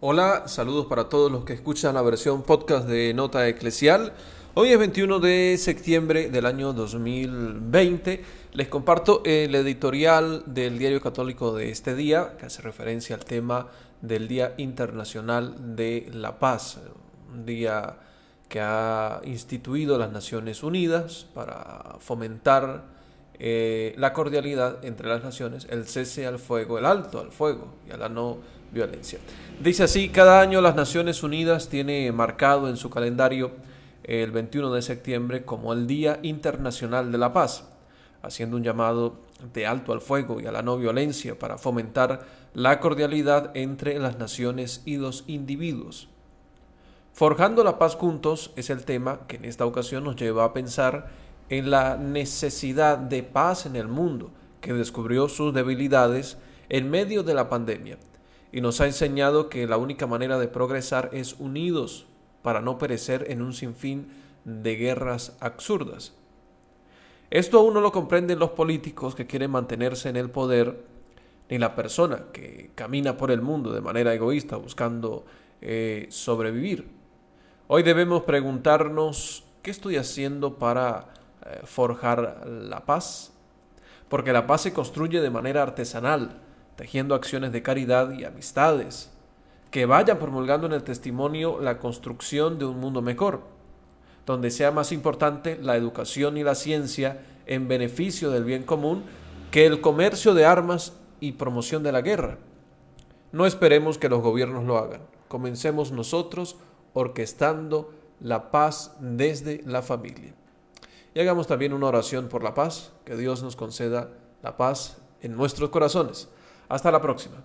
Hola, saludos para todos los que escuchan la versión podcast de Nota Eclesial. Hoy es 21 de septiembre del año 2020. Les comparto el editorial del Diario Católico de este día, que hace referencia al tema del Día Internacional de la Paz, un día que ha instituido las Naciones Unidas para fomentar eh, la cordialidad entre las naciones, el cese al fuego, el alto al fuego y a la no violencia. Dice así, cada año las Naciones Unidas tiene marcado en su calendario el 21 de septiembre como el Día Internacional de la Paz, haciendo un llamado de alto al fuego y a la no violencia para fomentar la cordialidad entre las naciones y los individuos. Forjando la paz juntos es el tema que en esta ocasión nos lleva a pensar en la necesidad de paz en el mundo, que descubrió sus debilidades en medio de la pandemia y nos ha enseñado que la única manera de progresar es unidos para no perecer en un sinfín de guerras absurdas. Esto aún no lo comprenden los políticos que quieren mantenerse en el poder, ni la persona que camina por el mundo de manera egoísta buscando eh, sobrevivir. Hoy debemos preguntarnos qué estoy haciendo para forjar la paz, porque la paz se construye de manera artesanal, tejiendo acciones de caridad y amistades, que vayan promulgando en el testimonio la construcción de un mundo mejor, donde sea más importante la educación y la ciencia en beneficio del bien común que el comercio de armas y promoción de la guerra. No esperemos que los gobiernos lo hagan. Comencemos nosotros orquestando la paz desde la familia. Y hagamos también una oración por la paz, que Dios nos conceda la paz en nuestros corazones. Hasta la próxima.